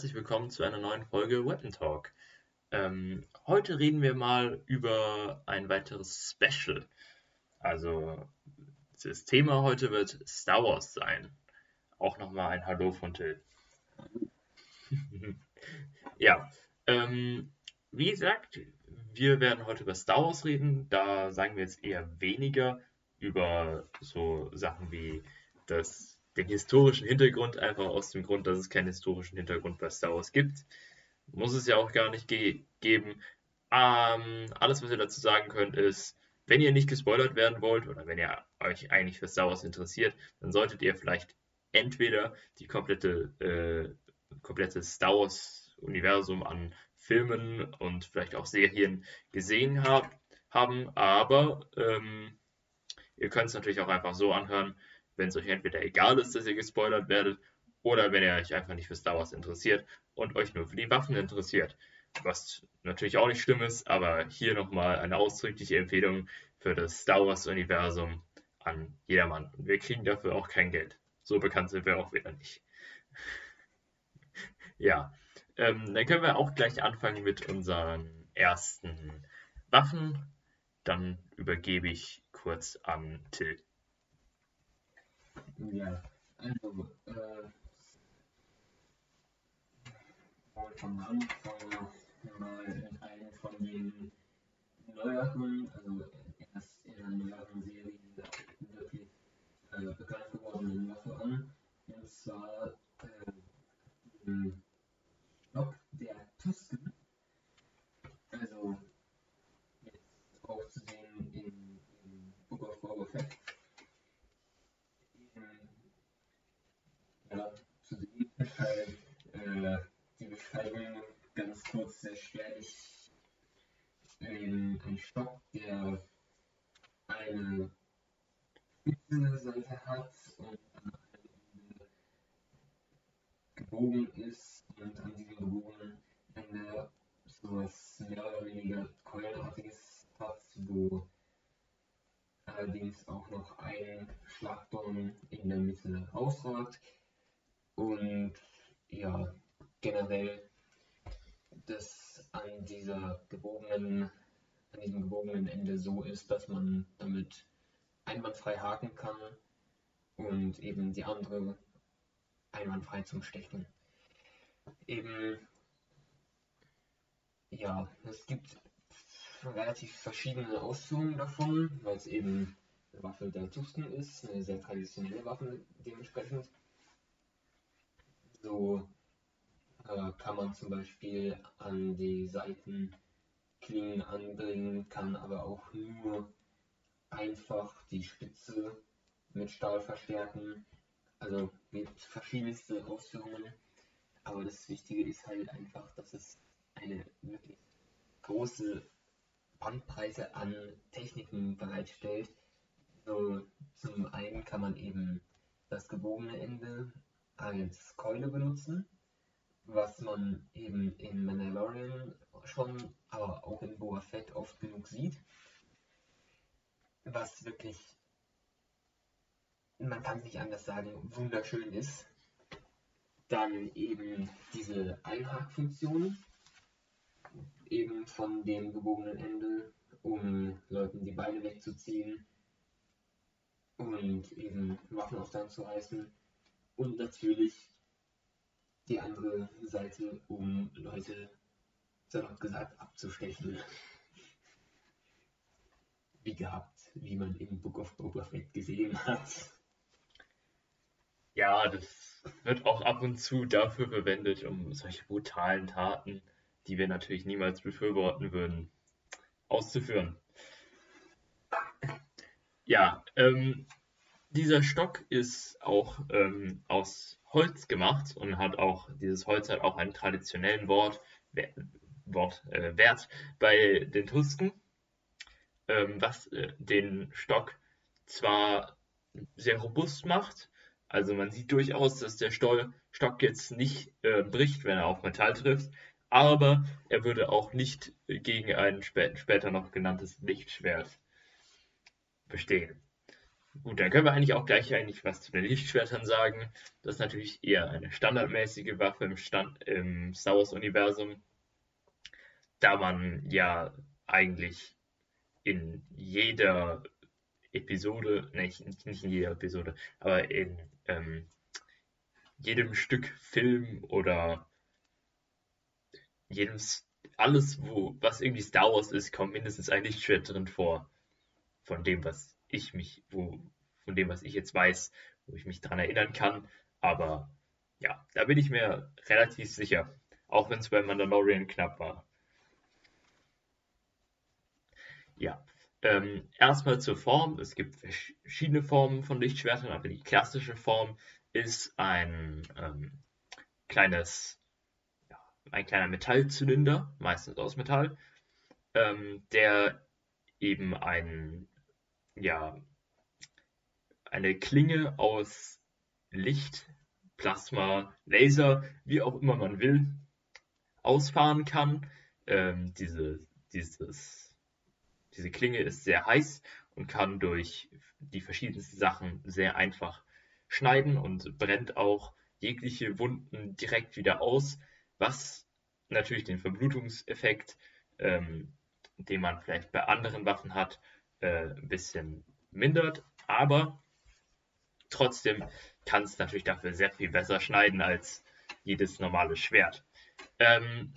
Herzlich willkommen zu einer neuen Folge Weapon Talk. Ähm, heute reden wir mal über ein weiteres Special. Also das Thema heute wird Star Wars sein. Auch nochmal ein Hallo von Till. ja, ähm, wie gesagt, wir werden heute über Star Wars reden. Da sagen wir jetzt eher weniger über so Sachen wie das den historischen Hintergrund, einfach aus dem Grund, dass es keinen historischen Hintergrund bei Star Wars gibt. Muss es ja auch gar nicht ge geben. Ähm, alles, was ihr dazu sagen könnt, ist, wenn ihr nicht gespoilert werden wollt oder wenn ihr euch eigentlich für Star Wars interessiert, dann solltet ihr vielleicht entweder die komplette, äh, komplette Star Wars-Universum an Filmen und vielleicht auch Serien gesehen hab, haben, aber ähm, ihr könnt es natürlich auch einfach so anhören, wenn es euch entweder egal ist, dass ihr gespoilert werdet, oder wenn ihr euch einfach nicht für Star Wars interessiert und euch nur für die Waffen interessiert. Was natürlich auch nicht schlimm ist, aber hier nochmal eine ausdrückliche Empfehlung für das Star Wars-Universum an jedermann. Und wir kriegen dafür auch kein Geld. So bekannt sind wir auch wieder nicht. ja, ähm, dann können wir auch gleich anfangen mit unseren ersten Waffen. Dann übergebe ich kurz an Till. Ja, also, äh, vom Anfang mal in einem von den neueren, also erst in der neueren Serie wirklich äh, bekannt gewordenen Waffe an. Und zwar äh, den Stock der Tusken. Also jetzt auch zu sehen in, in Book of Boba Fett. Ja, zu sehen ist halt äh, die Beschreibung ganz kurz sehr spärlich. Ein, ein Stock, der eine spitze Seite hat und an einem gebogen ist und an diesem gebogenen Ende sowas mehr oder weniger Keulenartiges hat, wo allerdings auch noch ein Schlagdorn in der Mitte ausragt und ja, generell das an dieser gebogenen, an diesem gebogenen Ende so ist, dass man damit einwandfrei haken kann und eben die andere einwandfrei zum Stechen. Eben, ja, es gibt relativ verschiedene Ausführungen davon, weil es eben eine Waffe der Tusken ist, eine sehr traditionelle Waffe dementsprechend. So äh, kann man zum Beispiel an die Seiten Klingen anbringen, kann aber auch nur einfach die Spitze mit Stahl verstärken. Also gibt verschiedenste Ausführungen. Aber das Wichtige ist halt einfach, dass es eine wirklich große Bandbreite an Techniken bereitstellt. So, zum einen kann man eben das gebogene Ende als Keule benutzen, was man eben in Mandalorian schon, aber auch in Boa Fett oft genug sieht. Was wirklich, man kann es nicht anders sagen, wunderschön ist. Dann eben diese Einhakfunktion, eben von dem gebogenen Ende, um Leuten die Beine wegzuziehen und eben Waffen auseinanderzureißen und natürlich die andere Seite, um Leute, salopp gesagt, abzustechen. Wie gehabt, wie man im Book of Boba Fett gesehen hat. Ja, das wird auch ab und zu dafür verwendet, um solche brutalen Taten, die wir natürlich niemals befürworten würden, auszuführen. Ja, ähm, dieser Stock ist auch ähm, aus Holz gemacht und hat auch, dieses Holz hat auch einen traditionellen Wort, Wort äh, Wert bei den Tusken, ähm, was äh, den Stock zwar sehr robust macht, also man sieht durchaus, dass der Stoll, Stock jetzt nicht äh, bricht, wenn er auf Metall trifft, aber er würde auch nicht gegen ein spä später noch genanntes Lichtschwert bestehen. Gut, dann können wir eigentlich auch gleich eigentlich was zu den Lichtschwertern sagen. Das ist natürlich eher eine standardmäßige Waffe im, Stand, im Star Wars-Universum, da man ja eigentlich in jeder Episode, nicht, nicht in jeder Episode, aber in ähm, jedem Stück Film oder jedem, alles, wo, was irgendwie Star Wars ist, kommt mindestens ein Lichtschwert drin vor. Von dem, was ich mich, wo, von dem, was ich jetzt weiß, wo ich mich dran erinnern kann. Aber ja, da bin ich mir relativ sicher. Auch wenn es bei Mandalorian knapp war. Ja, ähm, erstmal zur Form. Es gibt verschiedene Formen von Lichtschwertern, aber die klassische Form ist ein ähm, kleines, ja, ein kleiner Metallzylinder, meistens aus Metall, ähm, der eben ein, ja, eine Klinge aus Licht, Plasma, Laser, wie auch immer man will, ausfahren kann. Ähm, diese, dieses, diese Klinge ist sehr heiß und kann durch die verschiedensten Sachen sehr einfach schneiden und brennt auch jegliche Wunden direkt wieder aus, was natürlich den Verblutungseffekt, ähm, den man vielleicht bei anderen Waffen hat, äh, ein bisschen mindert. Aber trotzdem kann es natürlich dafür sehr viel besser schneiden als jedes normale Schwert. Ähm,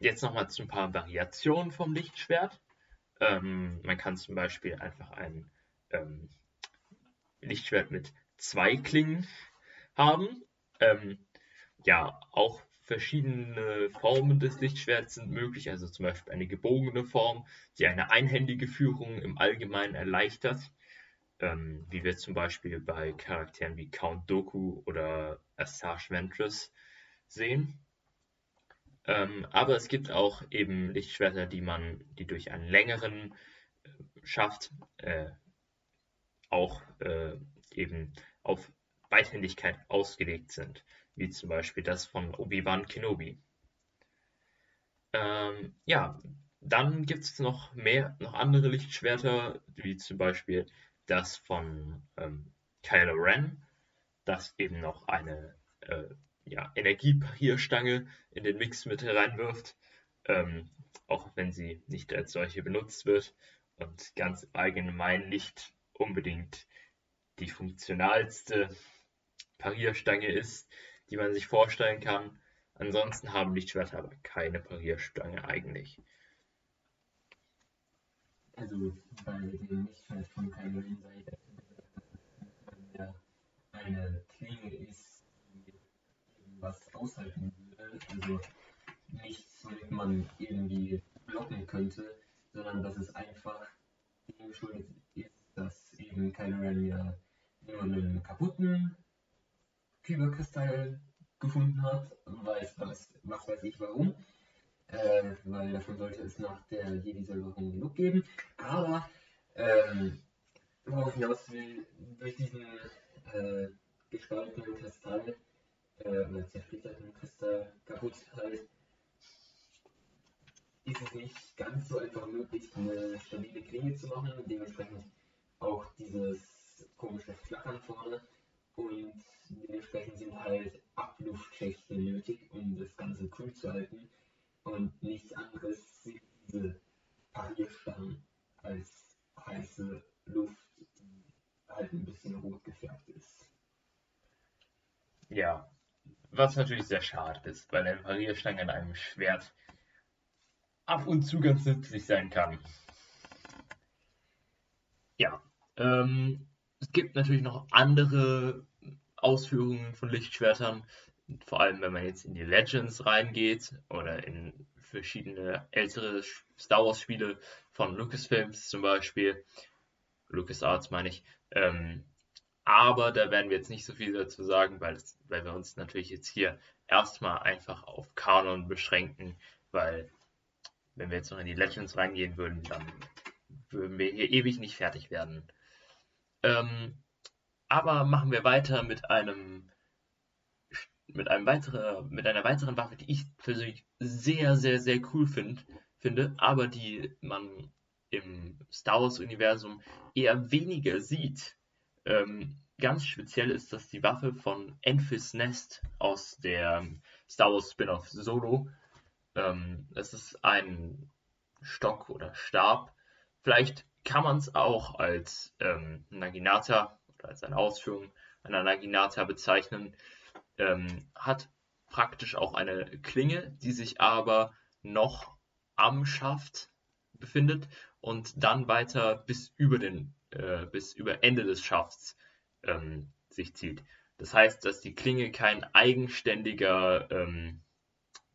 jetzt nochmal zu ein paar Variationen vom Lichtschwert. Ähm, man kann zum Beispiel einfach ein ähm, Lichtschwert mit zwei Klingen haben. Ähm, ja, auch verschiedene Formen des Lichtschwerts sind möglich, also zum Beispiel eine gebogene Form, die eine einhändige Führung im Allgemeinen erleichtert, ähm, wie wir zum Beispiel bei Charakteren wie Count Doku oder Asajj Ventress sehen. Ähm, aber es gibt auch eben Lichtschwerter, die man, die durch einen längeren äh, Schaft äh, auch äh, eben auf Beidhändigkeit ausgelegt sind, wie zum Beispiel das von Obi-Wan Kenobi. Ähm, ja, dann gibt es noch mehr, noch andere Lichtschwerter, wie zum Beispiel das von ähm, Kylo Ren, das eben noch eine äh, ja, Energieparierstange in den Mix mit reinwirft, ähm, auch wenn sie nicht als solche benutzt wird und ganz allgemein nicht unbedingt die funktionalste Parierstange ist, die man sich vorstellen kann. Ansonsten haben Lichtschwerter aber keine Parierstange eigentlich. Also bei dem Lichtschwert von Kylo Seite ja eine Klinge ist, die was aushalten würde. Also nichts, womit man irgendwie blocken könnte, sondern dass es einfach dem geschuldet ist, dass eben Kylo ja nur einen kaputten Kyberkristall gefunden hat. Weiß was, was weiß ich warum. Äh, weil davon sollte es nach der Jedi-Säuberung genug geben. Aber ähm, worauf hinaus will, durch diesen äh, gespaltenen Kristall, äh, oder zersplitterten Kristall kaputt halt, ist es nicht ganz so einfach möglich, eine stabile Klinge zu machen. Dementsprechend auch dieses komische Flackern vorne und dementsprechend sind halt Abluftschächte nötig, um das Ganze kühl zu halten und nichts anderes sind diese Parierstangen als heiße Luft, die halt ein bisschen rot gefärbt ist. Ja, was natürlich sehr schade ist, weil eine Parierstange in einem Schwert ab und zu ganz nützlich sein kann. Ja, ähm, es gibt natürlich noch andere Ausführungen von Lichtschwertern, vor allem wenn man jetzt in die Legends reingeht oder in verschiedene ältere Star Wars Spiele von Lucasfilms zum Beispiel, LucasArts meine ich. Ähm, aber da werden wir jetzt nicht so viel dazu sagen, weil, es, weil wir uns natürlich jetzt hier erstmal einfach auf Kanon beschränken, weil wenn wir jetzt noch in die Legends reingehen würden, dann würden wir hier ewig nicht fertig werden. Ähm, aber machen wir weiter mit einem mit einem weiteren, mit einer weiteren Waffe, die ich persönlich sehr, sehr, sehr cool find, finde, aber die man im Star Wars-Universum eher weniger sieht. Ähm, ganz speziell ist das die Waffe von Enfys Nest aus der Star Wars Spin-off Solo. Ähm, das ist ein Stock oder Stab. Vielleicht kann man es auch als ähm, Naginata oder als eine Ausführung einer Naginata bezeichnen. Ähm, hat praktisch auch eine Klinge, die sich aber noch am Schaft befindet und dann weiter bis über den äh, bis über Ende des Schafts ähm, sich zieht. Das heißt, dass die Klinge kein eigenständiger ähm,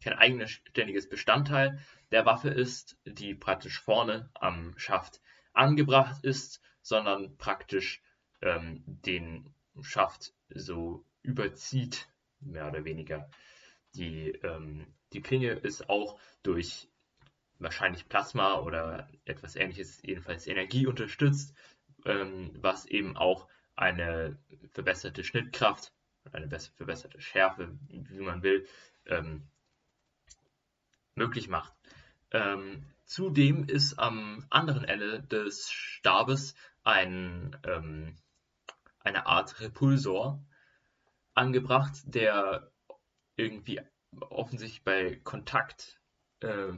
kein eigenständiges Bestandteil der Waffe ist, die praktisch vorne am Schaft angebracht ist, sondern praktisch ähm, den Schaft so überzieht, mehr oder weniger. Die, ähm, die Klinge ist auch durch wahrscheinlich Plasma oder etwas ähnliches, jedenfalls Energie unterstützt, ähm, was eben auch eine verbesserte Schnittkraft, eine verbesserte Schärfe, wie man will, ähm, möglich macht. Ähm, zudem ist am anderen Ende des Stabes ein, ähm, eine Art Repulsor angebracht, der irgendwie offensichtlich bei Kontakt äh,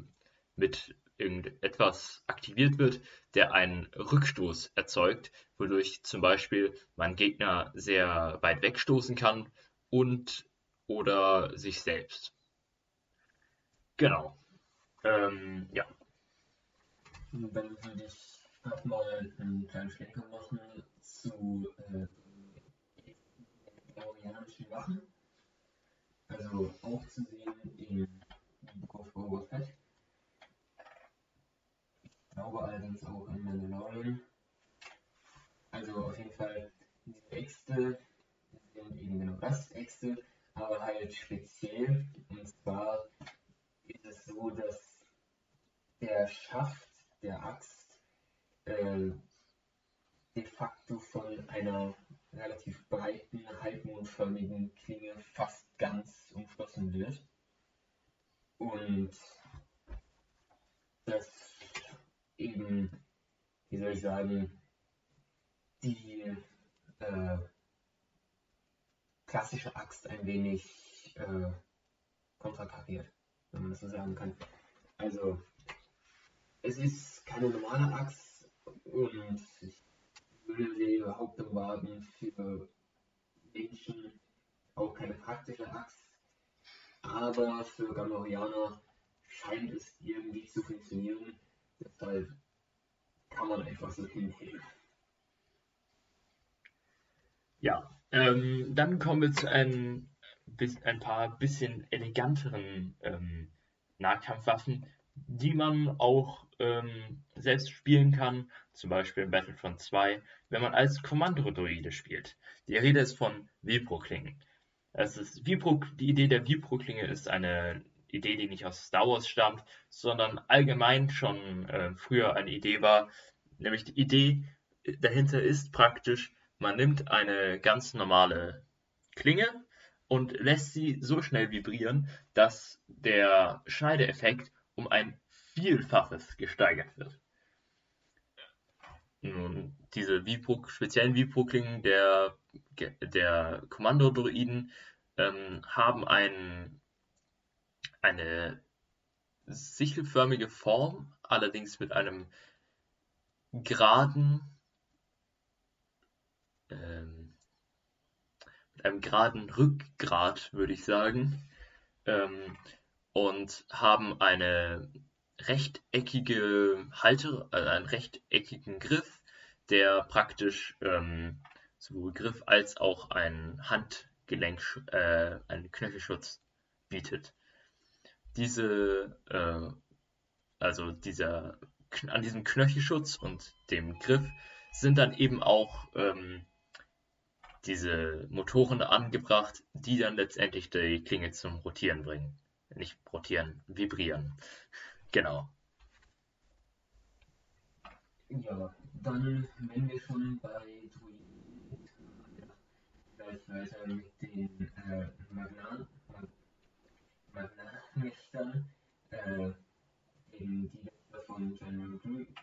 mit irgendetwas aktiviert wird, der einen Rückstoß erzeugt, wodurch zum Beispiel man Gegner sehr weit wegstoßen kann und oder sich selbst. Genau. Ähm, ja. Dann würde ich nochmal einen kleinen Schlenker machen zu äh, georgianischen Wachen. Also auch zu sehen im Book Boba Fett. Ich glaube allerdings auch in Mandalorian. Also auf jeden Fall diese Äxte sind eben genau das, Äxte, aber halt speziell. Und zwar ist es so, dass der Schaft der Axt äh, de facto von einer relativ breiten, halbmondförmigen Klinge fast ganz umschlossen wird. Und das eben, wie soll ich sagen, die äh, klassische Axt ein wenig äh, konterkariert, wenn man das so sagen kann. Also, es ist keine normale Axt und ich überhaupt erwarten für Menschen auch keine praktische Axt. Aber für Gamorianer scheint es irgendwie zu funktionieren. Deshalb kann man einfach so hinhängen. Ja, ähm, dann kommen wir zu ein, ein paar bisschen eleganteren ähm, Nahkampfwaffen, die man auch ähm, selbst spielen kann, zum Beispiel in Battlefront 2, wenn man als Kommandodroide spielt. Die Rede ist von Vibro, die Idee der Vibro-Klinge ist eine Idee, die nicht aus Star Wars stammt, sondern allgemein schon äh, früher eine Idee war. Nämlich die Idee dahinter ist praktisch, man nimmt eine ganz normale Klinge und lässt sie so schnell vibrieren, dass der Schneideeffekt um ein Vielfaches gesteigert wird. Nun, diese Vibro, speziellen Vibro-Klingen der, der Kommandodroiden ähm, haben ein, eine sichelförmige Form, allerdings mit einem geraden, ähm, mit einem geraden Rückgrat, würde ich sagen, ähm, und haben eine rechteckige Halter, also einen rechteckigen Griff, der praktisch ähm, sowohl Griff als auch einen Handgelenk, äh, einen Knöchelschutz bietet. Diese, äh, also dieser, an diesem Knöchelschutz und dem Griff sind dann eben auch ähm, diese Motoren angebracht, die dann letztendlich die Klinge zum Rotieren bringen nicht rotieren, vibrieren. Genau. Ja, dann, wenn wir schon bei Druiden sind, gleich weiter mit den äh, Magnan, äh, Magnanmächtern, äh, eben die von General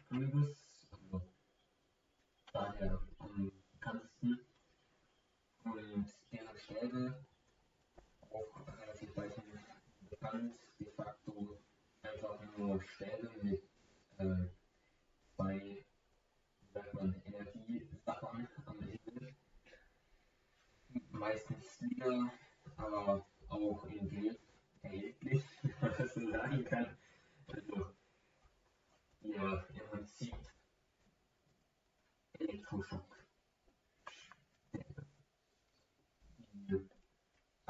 Grievous, also daher am bekanntesten, und deren Stäbe bekannt, de facto einfach nur Stäbe mit äh, zwei, sagt man, Energiesappern am Ende. Meistens Lieder, aber auch in Geld erhältlich, wenn man das so sagen kann. Also, ja, im Prinzip Elektroschock.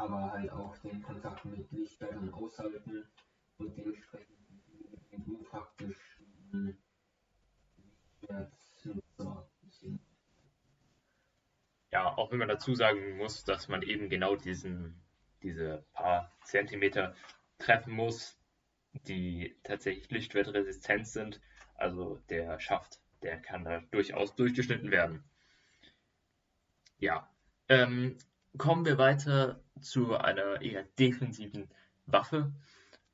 Aber halt auch den Kontakt mit Lichtfeldern aushalten und dementsprechend du praktisch Lichtschwertnutzer sind. Ja, auch wenn man dazu sagen muss, dass man eben genau diesen, diese paar Zentimeter treffen muss, die tatsächlich lichtwertresistent sind. Also der Schaft, der kann da durchaus durchgeschnitten werden. Ja, ähm, kommen wir weiter zu einer eher defensiven Waffe.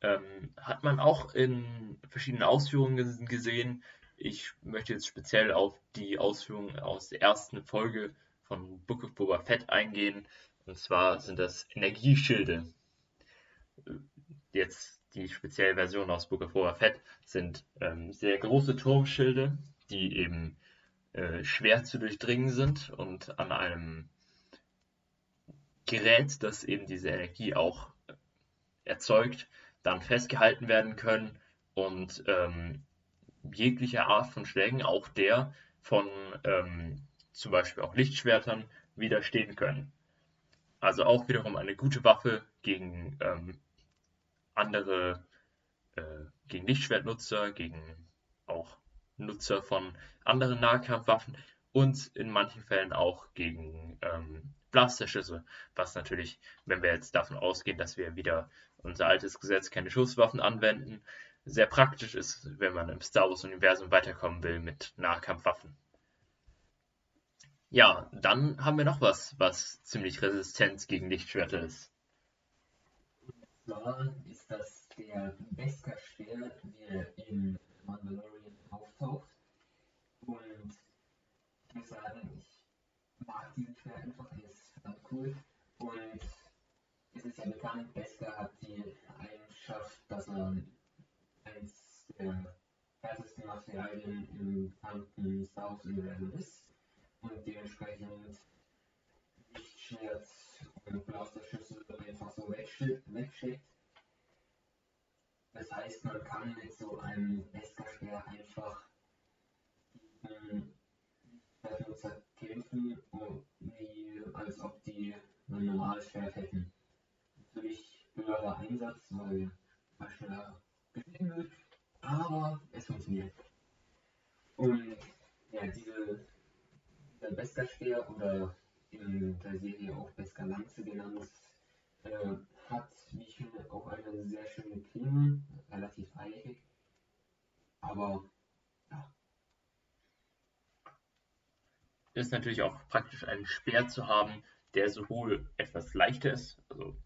Ähm, hat man auch in verschiedenen Ausführungen gesehen. Ich möchte jetzt speziell auf die Ausführungen aus der ersten Folge von Book of Boba Fett eingehen. Und zwar sind das Energieschilde. Jetzt die spezielle Version aus Book of Boba Fett sind ähm, sehr große Turmschilde, die eben äh, schwer zu durchdringen sind und an einem Gerät, das eben diese Energie auch erzeugt, dann festgehalten werden können und ähm, jegliche Art von Schlägen, auch der von ähm, zum Beispiel auch Lichtschwertern, widerstehen können. Also auch wiederum eine gute Waffe gegen ähm, andere, äh, gegen Lichtschwertnutzer, gegen auch Nutzer von anderen Nahkampfwaffen und in manchen Fällen auch gegen ähm, Blasterschüsse, was natürlich, wenn wir jetzt davon ausgehen, dass wir wieder unser altes Gesetz keine Schusswaffen anwenden, sehr praktisch ist, wenn man im Star Wars-Universum weiterkommen will mit Nahkampfwaffen. Ja, dann haben wir noch was, was ziemlich resistent gegen Lichtschwerter ist. Und zwar ist das der Beskar-Speer, der in Mandalorian auftaucht. Und ich muss sagen, ich mag diesen Speer einfach, verdammt cool. Und es ist ja bekannt, Beskar hat die Eigenschaft, dass er eines der härtesten Materialien im bekannten Star Wars-Universum ist und dementsprechend Lichtschwert und Blasterschüsse einfach so wegschickt. Das heißt, man kann mit so einem Beskar-Speer einfach gegen Schwertnutzer kämpfen, wie als ob die ein normales Schwert hätten. Natürlich höherer Einsatz, weil man schneller gesehen wird, aber es funktioniert. Und ja, diese der Beskar-Speer oder in der Serie auch Beskar-Lanze genannt, äh, hat, wie ich finde, auch eine sehr schöne Klinge, relativ eilig. Aber Ist natürlich auch praktisch einen Speer zu haben, der sowohl etwas leichter ist, also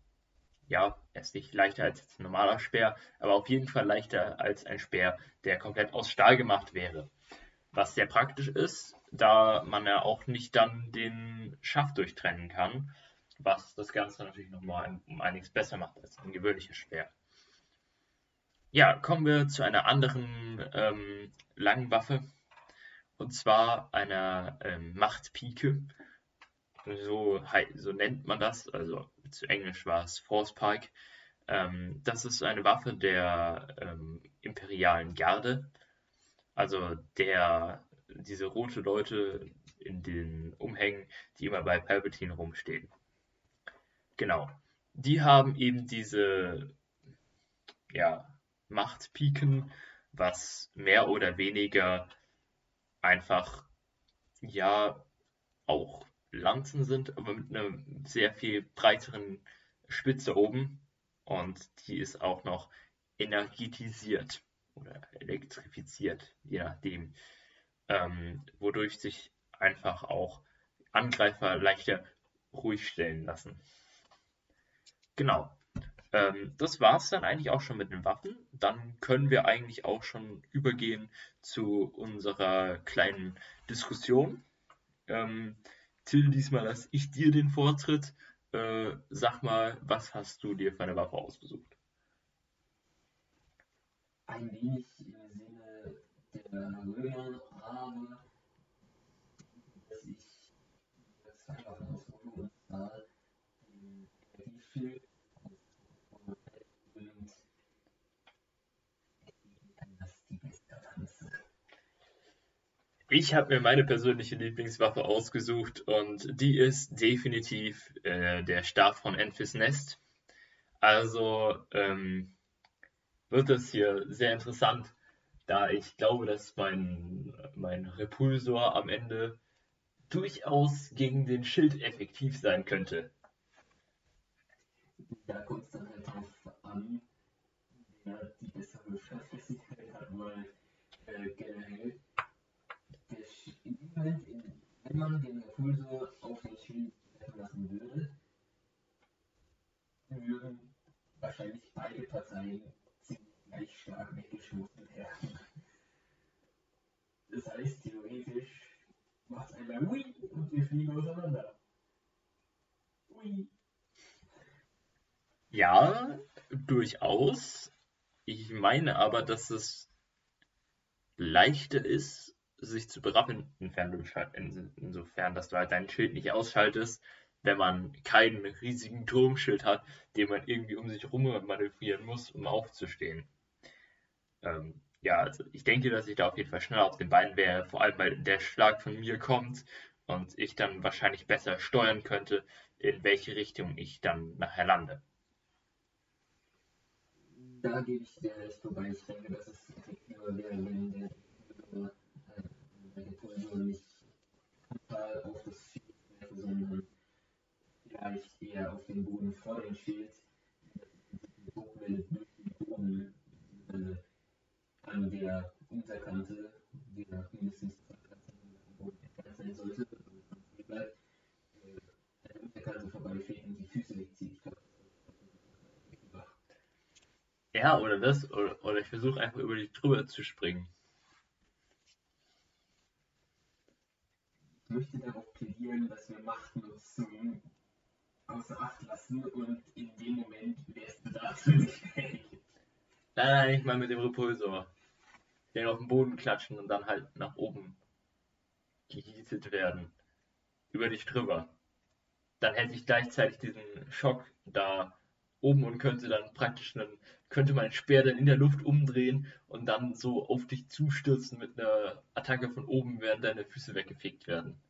ja, er ist nicht leichter als ein normaler Speer, aber auf jeden Fall leichter als ein Speer, der komplett aus Stahl gemacht wäre. Was sehr praktisch ist, da man ja auch nicht dann den Schaft durchtrennen kann, was das Ganze natürlich nochmal um einiges besser macht als ein gewöhnlicher Speer. Ja, kommen wir zu einer anderen ähm, langen Waffe, und zwar einer ähm, Machtpike. So, so nennt man das, also zu Englisch war es Force Pike. Ähm, das ist eine Waffe der ähm, imperialen Garde, also der diese rote Leute in den Umhängen, die immer bei Palpatine rumstehen. Genau. Die haben eben diese ja, Machtpiken, was mehr oder weniger einfach ja auch Lanzen sind, aber mit einer sehr viel breiteren Spitze oben und die ist auch noch energetisiert oder elektrifiziert, je nachdem, ähm, wodurch sich einfach auch Angreifer leichter ruhig stellen lassen. Genau. Ähm, das war es dann eigentlich auch schon mit den Waffen. Dann können wir eigentlich auch schon übergehen zu unserer kleinen Diskussion. Ähm, Till, diesmal lasse ich dir den Vortritt. äh, sag mal, was hast du dir für eine Waffe ausgesucht? Ein wenig im Sinne der Römer, aber dass ich zwei Waffen aussuche, und zwar den Energieschild und das die beste Panzer. Ich habe mir meine persönliche Lieblingswaffe ausgesucht und die ist definitiv äh, der Stab von Enfys Nest. Also ähm, wird es hier sehr interessant, da ich glaube, dass mein, mein Repulsor am Ende durchaus gegen den Schild effektiv sein könnte. Da kommt es dann halt drauf an, wer die bessere Schallfestigkeit hat, weil äh, generell In, wenn man den Repulsor auf den Schild treffen lassen würde, würden wahrscheinlich beide Parteien ziemlich gleich stark weggestoßen werden. Das heißt, theoretisch macht es einmal Ui und wir fliegen auseinander. Ui. Ja, durchaus. Ich meine aber, dass es leichter ist, sich zu berappeln, insofern, insofern, dass du halt dein Schild nicht ausschaltest, wenn man keinen riesigen Turmschild hat, den man irgendwie um sich herum manövrieren muss, um aufzustehen. Ähm, ja, also ich denke, dass ich da auf jeden Fall schneller auf den Beinen wäre, vor allem weil der Schlag von mir kommt und ich dann wahrscheinlich besser steuern könnte, in welche Richtung ich dann nachher lande. Da gebe ich dir recht, wobei ich denke, dass es effektiver wäre, wenn der Repulsor nicht total auf das Schild wäre, sondern vielleicht eher auf den Boden vor dem Schild, die durch den Boden äh, an der Unterkante, die nach mindestens zwei Boden sein sollte, an der Unterkante vorbeifährt und die Füße wegzieht. Ich. Ja, oder das, oder, oder ich versuche einfach über die drüber zu springen. Möchte darauf plädieren, dass wir Machtnutzung außer Acht lassen und in dem Moment wärst du dazu nicht fähig. Nein, nein, nicht mal mit dem Repulsor. Den auf den Boden klatschen und dann halt nach oben gehietet werden. Über dich drüber. Dann hätte ich gleichzeitig diesen Schock da oben und könnte dann praktisch dann könnte mein Speer dann in der Luft umdrehen und dann so auf dich zustürzen mit einer Attacke von oben, während deine Füße weggefegt werden.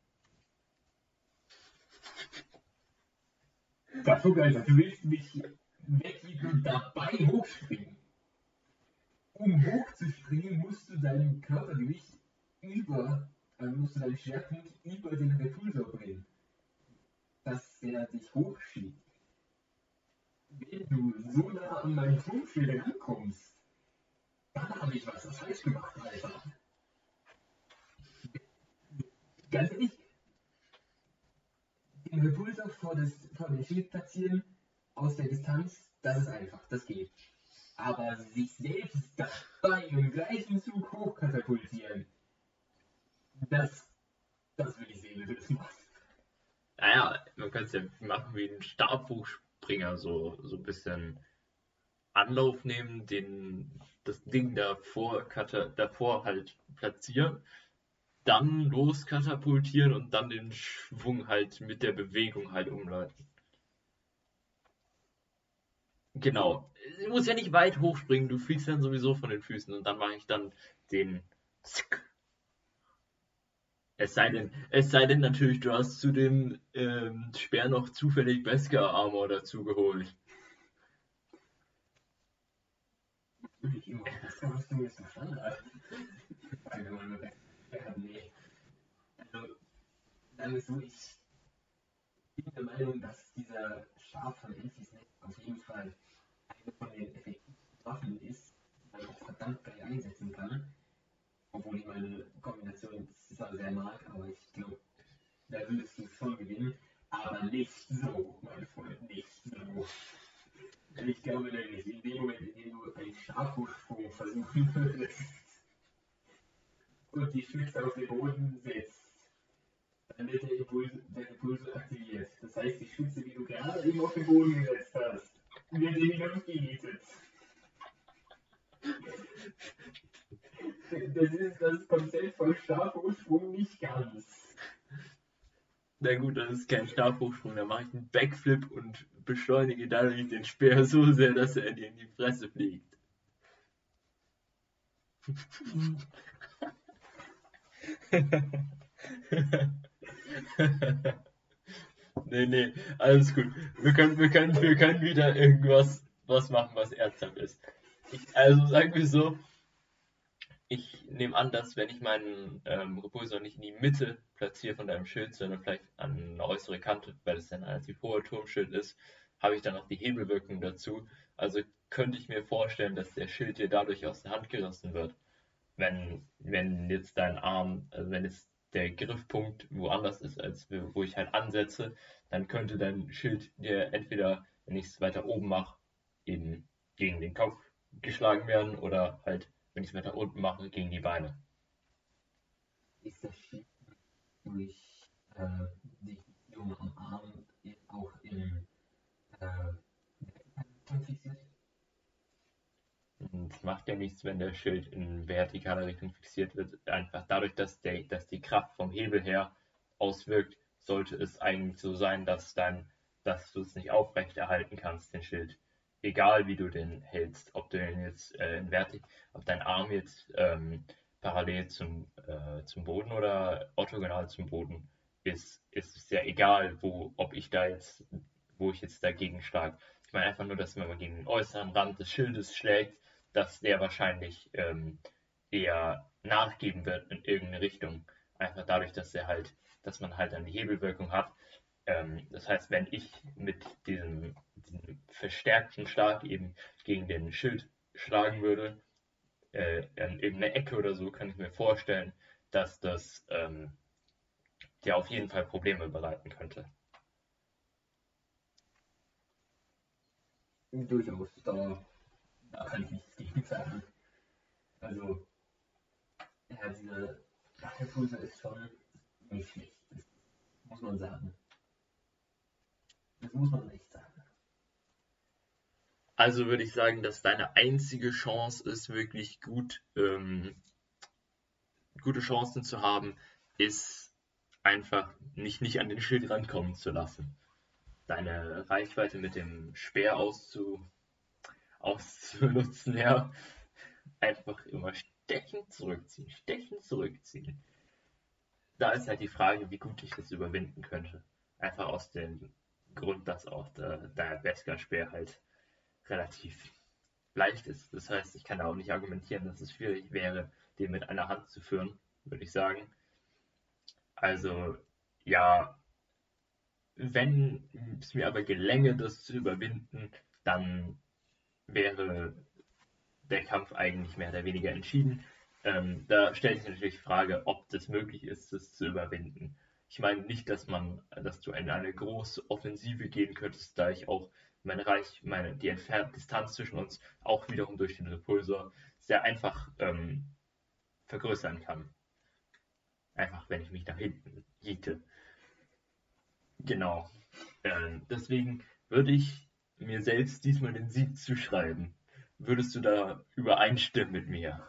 Dafür geil, du willst mich wegwiegen und dabei hochspringen. Um hochzuspringen, musst du dein Körpergewicht über, äh, musst du deinen Schwerpunkt über den Repulsor bringen. Dass der dich hochschiebt. Wenn du so nah an meinen Turmschild rankommst, dann habe ich was falsch gemacht, Alter. Ganz ehrlich, den Repulsor vor, das, vor den Schild platzieren, aus der Distanz, das ist einfach, das geht. Aber sich selbst dabei im gleichen Zug hochkatapultieren, das, das will ich sehen, wie du das machst. Naja, man könnte es ja machen wie ein Stabhochspringer, so, so ein bisschen Anlauf nehmen, den, das Ding davor, davor halt platzieren, dann loskatapultieren und dann den Schwung halt mit der Bewegung halt umleiten. Genau. Du musst ja nicht weit hochspringen, du fliegst dann sowieso von den Füßen und dann mache ich dann den Zick. Es sei denn, es sei denn natürlich, du hast zu dem ähm, Speer noch zufällig Beskar Armor dazu geholt. Natürlich immer. Das kannst du jetzt verstanden haben. Weil wenn man nur ja, nee. Also, sagen wir so, ich bin der Meinung, dass dieser Schaf von Nest auf jeden Fall eine von den effektivsten Waffen ist, die man auch verdammt geil einsetzen kann. Obwohl ich meine Kombination zwar sehr mag, aber ich glaube, da würdest du schon gewinnen. Aber nicht so, mein Freund, nicht so. Ich glaube nämlich, in dem Moment, in dem du einen Stabhochsprung versuchen würdest und die Spitze auf den Boden setzt, dann wird der Repulsor, der Repulsor aktiviert. Das heißt, die Spitze, die du gerade eben auf den Boden gesetzt hast, wird in die Luft gejätet. Das ist das Konzept von Stabhochsprung nicht ganz. Na gut, das ist kein Stabhochsprung, da mache ich einen Backflip und beschleunige dadurch den Speer so sehr, dass er dir in die Fresse fliegt. nee, nee, alles gut. Wir können, wir können, wir können wieder irgendwas was machen, was ernsthaft ist. Ich, also sagen wir so, ich nehme an, dass wenn ich meinen ähm, Repulsor nicht in die Mitte platziere von deinem Schild, sondern vielleicht an eine äußere Kante, weil es ein relativ hoher Turmschild ist, habe ich dann noch die Hebelwirkung dazu. Also könnte ich mir vorstellen, dass der Schild dir dadurch aus der Hand gerissen wird. Wenn, wenn jetzt dein Arm, also wenn jetzt der Griffpunkt woanders ist, als wo ich halt ansetze, dann könnte dein Schild dir entweder, wenn ich es weiter oben mache, eben gegen den Kopf geschlagen werden oder halt, wenn ich es weiter unten mache, gegen die Beine. Ist das Schild durch äh, die Fixierung am Arm auch im äh, fixiert? Es macht ja nichts, wenn der Schild in vertikaler Richtung fixiert wird. Einfach dadurch, dass, der, dass die Kraft vom Hebel her auswirkt, sollte es eigentlich so sein, dass, dein, dass du es nicht aufrecht erhalten kannst, den Schild. Egal wie du den hältst, ob du den jetzt äh, in Vertik, ob dein Arm jetzt ähm, parallel zum, äh, zum Boden oder orthogonal zum Boden ist, ist es ja egal, wo, ob ich da jetzt, wo ich jetzt dagegen schlage. Ich meine einfach nur, dass wenn man gegen den äußeren Rand des Schildes schlägt, dass der wahrscheinlich ähm, eher nachgeben wird in irgendeine Richtung. Einfach dadurch, dass er halt, dass man halt eine Hebelwirkung hat. Ähm, das heißt, wenn ich mit diesem, diesem, verstärkten Schlag eben gegen den Schild schlagen würde, äh, in irgendeine Ecke oder so, kann ich mir vorstellen, dass das ähm, dir auf jeden Fall Probleme bereiten könnte. Durchaus, da kann ich nichts gegen sagen. Also, ja, diese Dachtelpulse ist schon nicht schlecht. Das muss man sagen. Das muss man echt sagen. Also würde ich sagen, dass deine einzige Chance ist, wirklich gut, ähm, gute Chancen zu haben, ist einfach nicht, nicht an den Schild rankommen zu lassen. Deine Reichweite mit dem Speer auszu, auszunutzen, ja. Einfach immer stechen, zurückziehen, stechen, zurückziehen. Da ist halt die Frage, wie gut ich das überwinden könnte. Einfach aus dem Grund, dass auch der, der Beskar-Speer halt relativ leicht ist. Das heißt, ich kann da auch nicht argumentieren, dass es schwierig wäre, den mit einer Hand zu führen, würde ich sagen. Also, ja, wenn es mir aber gelänge, das zu überwinden, dann wäre der Kampf eigentlich mehr oder weniger entschieden. Ähm, da stellt sich natürlich die Frage, ob das möglich ist, das zu überwinden. Ich meine nicht, dass man, dass du in eine große Offensive gehen könntest, da ich auch meine Reich, meine, die entfernte Distanz zwischen uns auch wiederum durch den Repulsor sehr einfach ähm, vergrößern kann. Einfach, wenn ich mich nach hinten jiete. Genau. Äh, deswegen würde ich mir selbst diesmal den Sieg zuschreiben. Würdest du da übereinstimmen mit mir?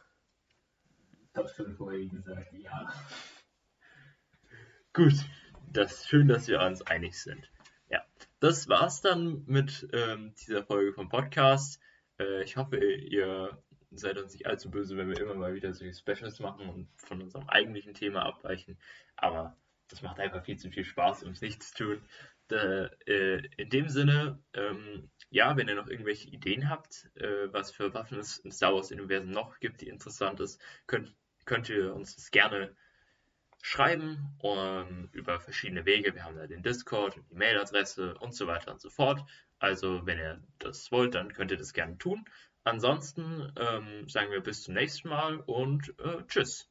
Ich habe schon vorher gesagt, ja. Gut, das ist schön, dass wir uns einig sind. Das war's dann mit ähm, dieser Folge vom Podcast. Äh, ich hoffe, ihr seid uns nicht allzu böse, wenn wir immer mal wieder solche Specials machen und von unserem eigentlichen Thema abweichen. Aber das macht einfach viel zu viel Spaß, um es nicht zu tun. Da, äh, in dem Sinne, ähm, ja, wenn ihr noch irgendwelche Ideen habt, äh, was für Waffen es im Star Wars-Universum noch gibt, die interessant ist, könnt, könnt ihr uns das gerne schreiben um, über verschiedene Wege. Wir haben da den Discord, die Mailadresse und so weiter und so fort. Also, wenn ihr das wollt, dann könnt ihr das gerne tun. Ansonsten ähm, sagen wir bis zum nächsten Mal und äh, tschüss.